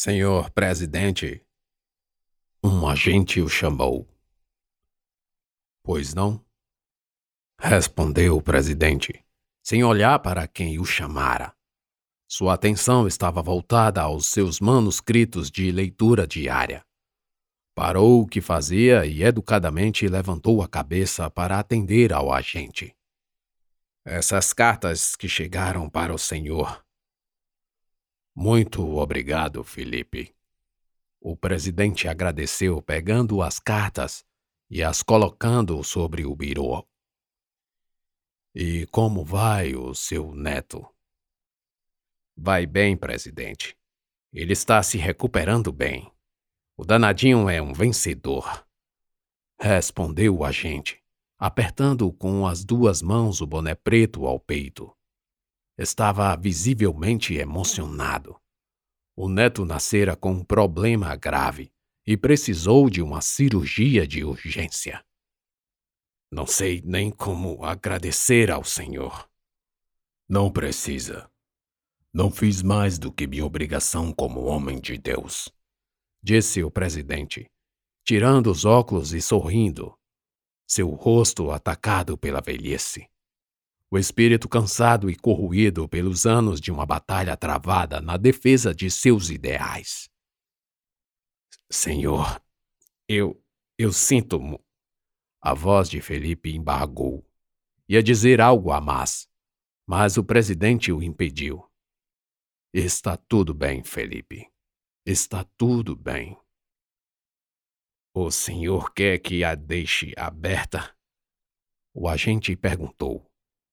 Senhor presidente, um agente o chamou. Pois não? Respondeu o presidente, sem olhar para quem o chamara. Sua atenção estava voltada aos seus manuscritos de leitura diária. Parou o que fazia e educadamente levantou a cabeça para atender ao agente. Essas cartas que chegaram para o senhor. Muito obrigado, Felipe. O presidente agradeceu, pegando as cartas e as colocando sobre o birô. E como vai o seu neto? Vai bem, presidente. Ele está se recuperando bem. O danadinho é um vencedor. Respondeu o agente, apertando com as duas mãos o boné preto ao peito. Estava visivelmente emocionado. O neto nascera com um problema grave e precisou de uma cirurgia de urgência. Não sei nem como agradecer ao Senhor. Não precisa. Não fiz mais do que minha obrigação como homem de Deus, disse o presidente, tirando os óculos e sorrindo, seu rosto atacado pela velhice. O espírito cansado e corroído pelos anos de uma batalha travada na defesa de seus ideais. Senhor, eu. eu sinto. A voz de Felipe embargou. Ia dizer algo a Mas, mas o presidente o impediu. Está tudo bem, Felipe. Está tudo bem. O senhor quer que a deixe aberta? O agente perguntou,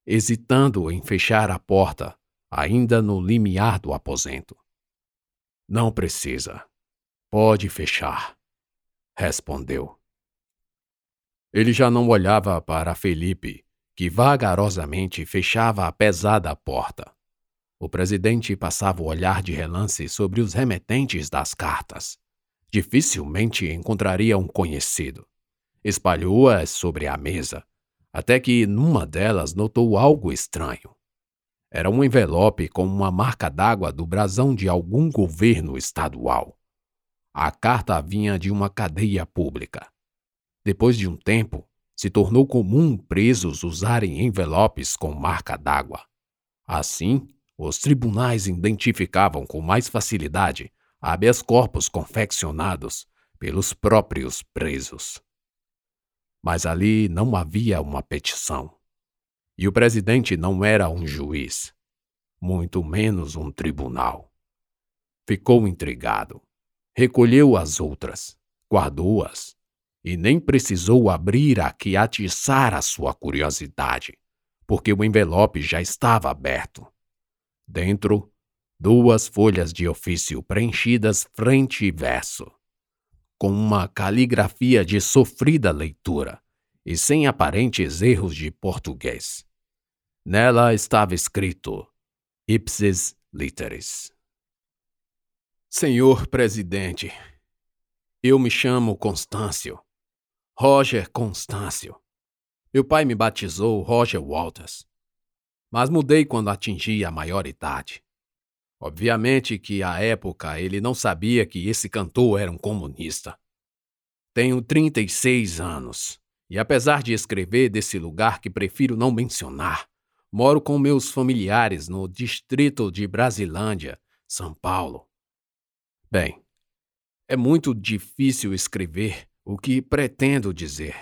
hesitando em fechar a porta, ainda no limiar do aposento. Não precisa. Pode fechar, respondeu. Ele já não olhava para Felipe, que vagarosamente fechava a pesada porta. O presidente passava o olhar de relance sobre os remetentes das cartas. Dificilmente encontraria um conhecido. Espalhou-as sobre a mesa, até que numa delas notou algo estranho. Era um envelope com uma marca d'água do brasão de algum governo estadual. A carta vinha de uma cadeia pública. Depois de um tempo, se tornou comum presos usarem envelopes com marca d'água. Assim, os tribunais identificavam com mais facilidade habeas corpus confeccionados pelos próprios presos. Mas ali não havia uma petição. E o presidente não era um juiz, muito menos um tribunal. Ficou intrigado. Recolheu as outras, guardou-as, e nem precisou abrir a que atiçara sua curiosidade, porque o envelope já estava aberto. Dentro, duas folhas de ofício preenchidas frente e verso, com uma caligrafia de sofrida leitura e sem aparentes erros de português. Nela estava escrito Ipsis Literis. Senhor Presidente, eu me chamo Constâncio, Roger Constâncio. Meu pai me batizou Roger Walters mas mudei quando atingi a maior idade. Obviamente que à época ele não sabia que esse cantor era um comunista. Tenho 36 anos e, apesar de escrever desse lugar que prefiro não mencionar, moro com meus familiares no distrito de Brasilândia, São Paulo. Bem, é muito difícil escrever o que pretendo dizer.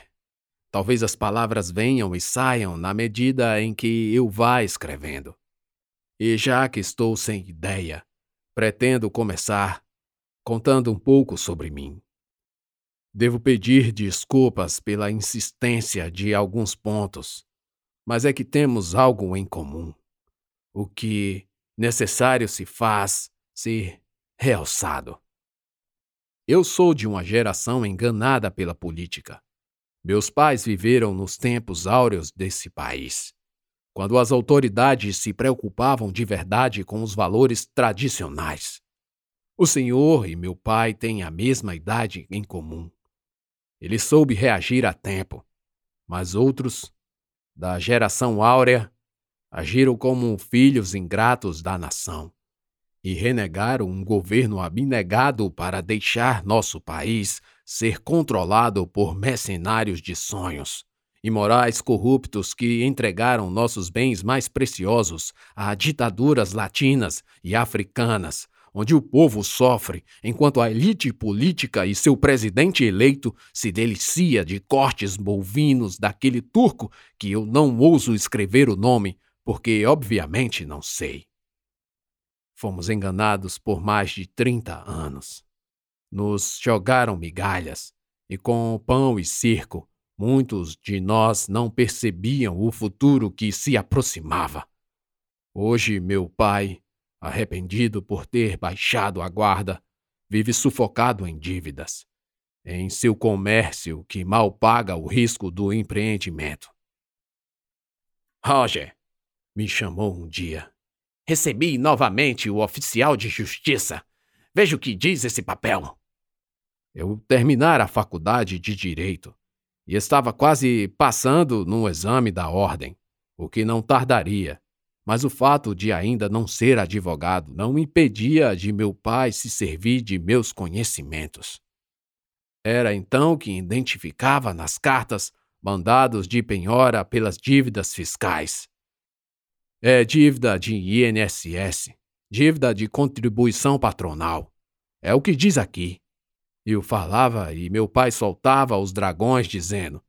Talvez as palavras venham e saiam na medida em que eu vá escrevendo. E já que estou sem ideia, pretendo começar contando um pouco sobre mim. Devo pedir desculpas pela insistência de alguns pontos, mas é que temos algo em comum. O que necessário se faz ser realçado. Eu sou de uma geração enganada pela política. Meus pais viveram nos tempos áureos desse país, quando as autoridades se preocupavam de verdade com os valores tradicionais. O senhor e meu pai têm a mesma idade em comum. Ele soube reagir a tempo, mas outros, da geração áurea, agiram como filhos ingratos da nação, e renegaram um governo abnegado para deixar nosso país ser controlado por mercenários de sonhos e morais corruptos que entregaram nossos bens mais preciosos a ditaduras latinas e africanas, onde o povo sofre enquanto a elite política e seu presidente eleito se delicia de cortes bovinos daquele turco que eu não ouso escrever o nome, porque obviamente não sei. Fomos enganados por mais de 30 anos. Nos jogaram migalhas, e com pão e circo, muitos de nós não percebiam o futuro que se aproximava. Hoje, meu pai, arrependido por ter baixado a guarda, vive sufocado em dívidas, em seu comércio que mal paga o risco do empreendimento. Roger, me chamou um dia. Recebi novamente o oficial de justiça. Veja o que diz esse papel. Eu terminara a faculdade de Direito e estava quase passando no exame da ordem, o que não tardaria. Mas o fato de ainda não ser advogado não impedia de meu pai se servir de meus conhecimentos. Era então que identificava nas cartas mandados de penhora pelas dívidas fiscais é dívida de INSS, dívida de contribuição patronal. É o que diz aqui. Eu falava e meu pai soltava os dragões dizendo: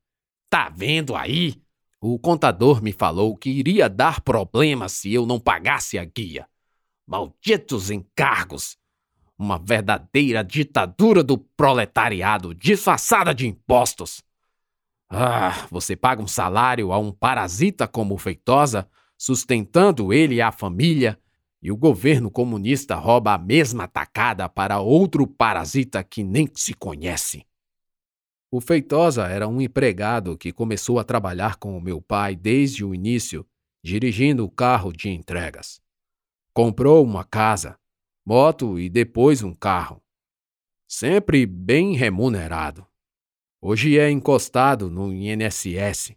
Tá vendo aí? O contador me falou que iria dar problema se eu não pagasse a guia. Malditos encargos! Uma verdadeira ditadura do proletariado disfarçada de impostos. Ah, você paga um salário a um parasita como Feitosa sustentando ele e a família, e o governo comunista rouba a mesma tacada para outro parasita que nem se conhece. O Feitosa era um empregado que começou a trabalhar com o meu pai desde o início, dirigindo o carro de entregas. Comprou uma casa, moto e depois um carro. Sempre bem remunerado. Hoje é encostado no INSS,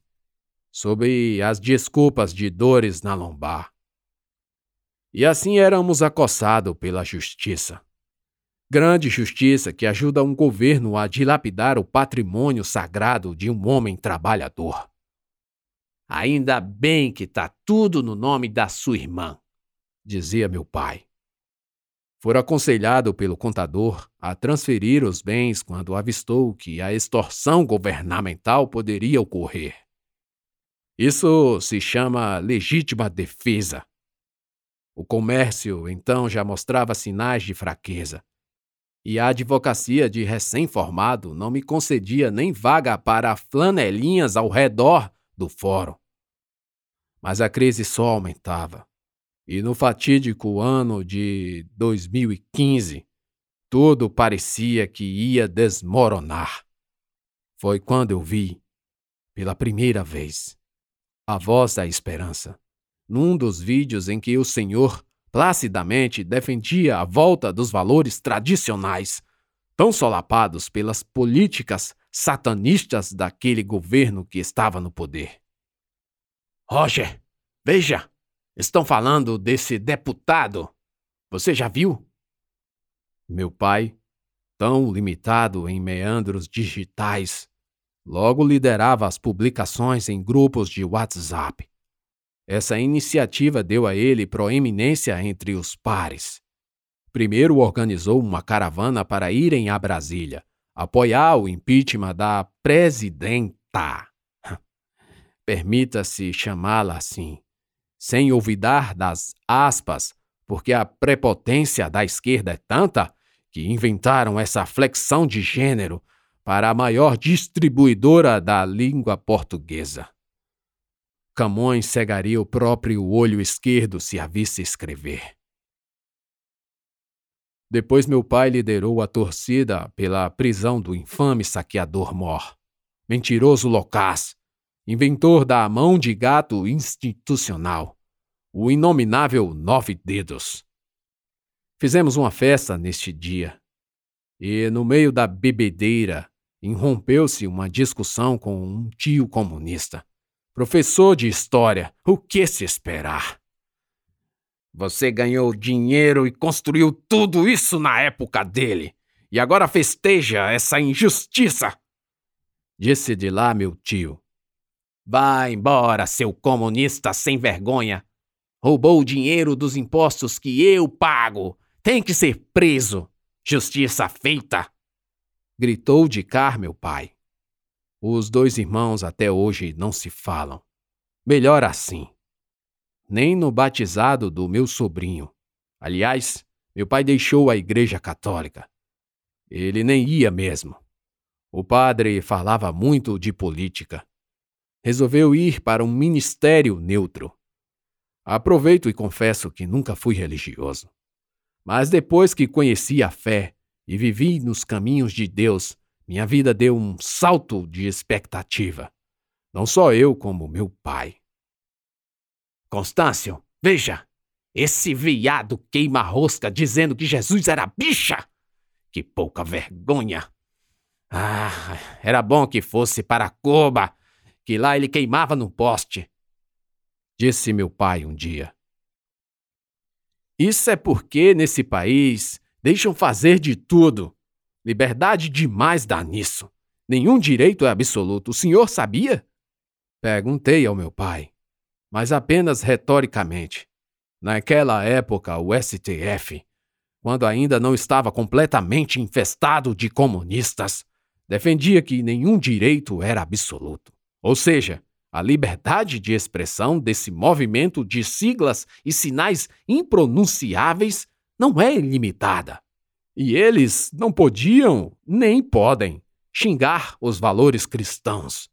sob as desculpas de dores na lombar. E assim éramos acossados pela justiça. Grande justiça que ajuda um governo a dilapidar o patrimônio sagrado de um homem trabalhador. Ainda bem que está tudo no nome da sua irmã, dizia meu pai. Fora aconselhado pelo contador a transferir os bens quando avistou que a extorsão governamental poderia ocorrer. Isso se chama legítima defesa. O comércio, então, já mostrava sinais de fraqueza. E a advocacia de recém-formado não me concedia nem vaga para flanelinhas ao redor do fórum. Mas a crise só aumentava. E no fatídico ano de 2015, tudo parecia que ia desmoronar. Foi quando eu vi, pela primeira vez, a Voz da Esperança, num dos vídeos em que o Senhor placidamente defendia a volta dos valores tradicionais, tão solapados pelas políticas satanistas daquele governo que estava no poder. Roger, veja, estão falando desse deputado. Você já viu? Meu pai, tão limitado em meandros digitais, Logo liderava as publicações em grupos de WhatsApp. Essa iniciativa deu a ele proeminência entre os pares. Primeiro organizou uma caravana para irem a Brasília, apoiar o impeachment da presidenta. Permita-se chamá-la assim, sem olvidar das aspas, porque a prepotência da esquerda é tanta que inventaram essa flexão de gênero para a maior distribuidora da língua portuguesa. Camões cegaria o próprio olho esquerdo se a visse escrever. Depois meu pai liderou a torcida pela prisão do infame saqueador Mor, mentiroso locaz, inventor da mão de gato institucional, o inominável Nove Dedos. Fizemos uma festa neste dia, e no meio da bebedeira Irrompeu-se uma discussão com um tio comunista. Professor de história, o que se esperar? Você ganhou dinheiro e construiu tudo isso na época dele. E agora festeja essa injustiça. Disse de lá meu tio. Vá embora, seu comunista sem vergonha. Roubou o dinheiro dos impostos que eu pago. Tem que ser preso. Justiça feita. Gritou de cá meu pai. Os dois irmãos até hoje não se falam. Melhor assim. Nem no batizado do meu sobrinho. Aliás, meu pai deixou a Igreja Católica. Ele nem ia mesmo. O padre falava muito de política. Resolveu ir para um ministério neutro. Aproveito e confesso que nunca fui religioso. Mas depois que conheci a fé e vivi nos caminhos de Deus, minha vida deu um salto de expectativa. Não só eu, como meu pai. Constâncio, veja! Esse viado queima-rosca dizendo que Jesus era bicha! Que pouca vergonha! Ah, era bom que fosse para Cuba, que lá ele queimava no poste. Disse meu pai um dia. Isso é porque nesse país deixam fazer de tudo. Liberdade demais dá nisso. Nenhum direito é absoluto. O senhor sabia? Perguntei ao meu pai, mas apenas retoricamente. Naquela época, o STF quando ainda não estava completamente infestado de comunistas, defendia que nenhum direito era absoluto. Ou seja, a liberdade de expressão desse movimento de siglas e sinais impronunciáveis não é ilimitada. E eles não podiam, nem podem, xingar os valores cristãos.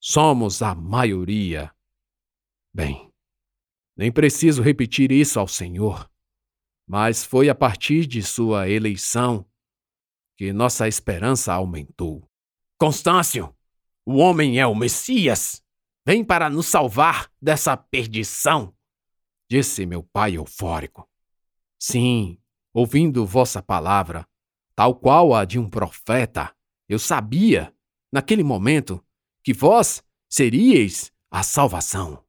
Somos a maioria. Bem, nem preciso repetir isso ao Senhor mas foi a partir de sua eleição que nossa esperança aumentou. Constâncio, o homem é o Messias. Vem para nos salvar dessa perdição, disse meu pai eufórico. Sim, ouvindo vossa palavra, tal qual a de um profeta, eu sabia, naquele momento, que vós seríeis a salvação.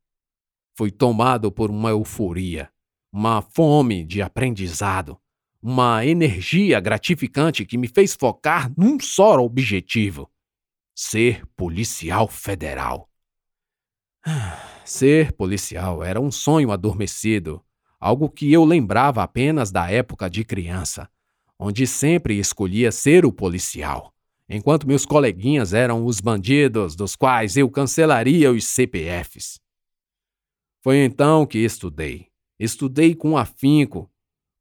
Fui tomado por uma euforia uma fome de aprendizado, uma energia gratificante que me fez focar num só objetivo: ser policial federal. Ser policial era um sonho adormecido, algo que eu lembrava apenas da época de criança, onde sempre escolhia ser o policial, enquanto meus coleguinhas eram os bandidos dos quais eu cancelaria os CPFs. Foi então que estudei, Estudei com afinco,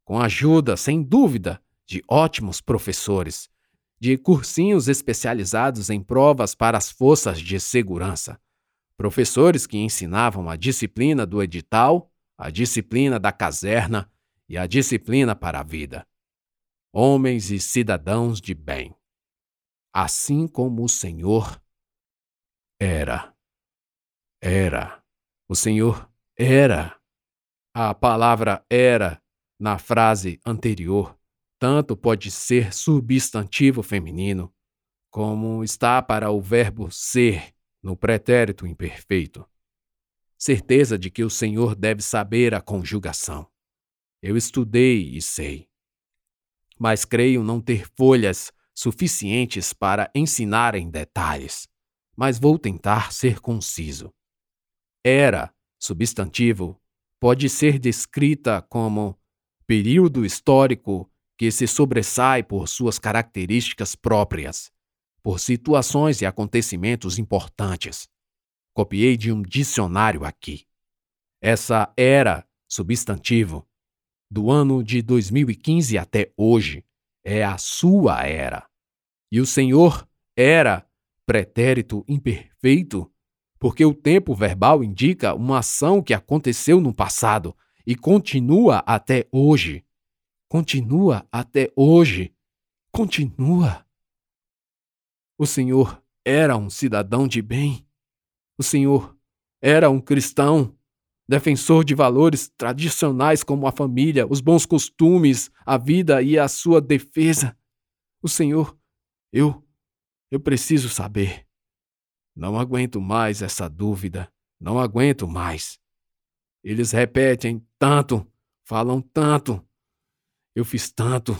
com ajuda, sem dúvida, de ótimos professores, de cursinhos especializados em provas para as forças de segurança. Professores que ensinavam a disciplina do edital, a disciplina da caserna e a disciplina para a vida. Homens e cidadãos de bem. Assim como o Senhor era. Era. O Senhor era. A palavra era na frase anterior tanto pode ser substantivo feminino, como está para o verbo ser no pretérito imperfeito. Certeza de que o Senhor deve saber a conjugação. Eu estudei e sei. Mas creio não ter folhas suficientes para ensinar em detalhes, mas vou tentar ser conciso. Era, substantivo, pode ser descrita como período histórico que se sobressai por suas características próprias, por situações e acontecimentos importantes. Copiei de um dicionário aqui. Essa era, substantivo, do ano de 2015 até hoje, é a sua era. E o Senhor era, pretérito imperfeito, porque o tempo verbal indica uma ação que aconteceu no passado e continua até hoje. Continua até hoje. Continua. O Senhor era um cidadão de bem. O Senhor era um cristão, defensor de valores tradicionais como a família, os bons costumes, a vida e a sua defesa. O Senhor, eu, eu preciso saber. Não aguento mais essa dúvida. Não aguento mais. Eles repetem tanto, Falam tanto. Eu fiz tanto.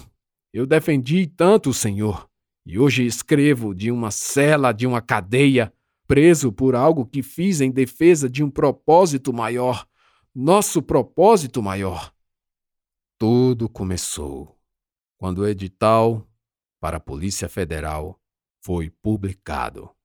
Eu defendi tanto o Senhor. E hoje escrevo de uma cela, de uma cadeia, preso por algo que fiz em defesa de um propósito maior, nosso propósito maior. Tudo começou quando o edital para a Polícia Federal foi publicado.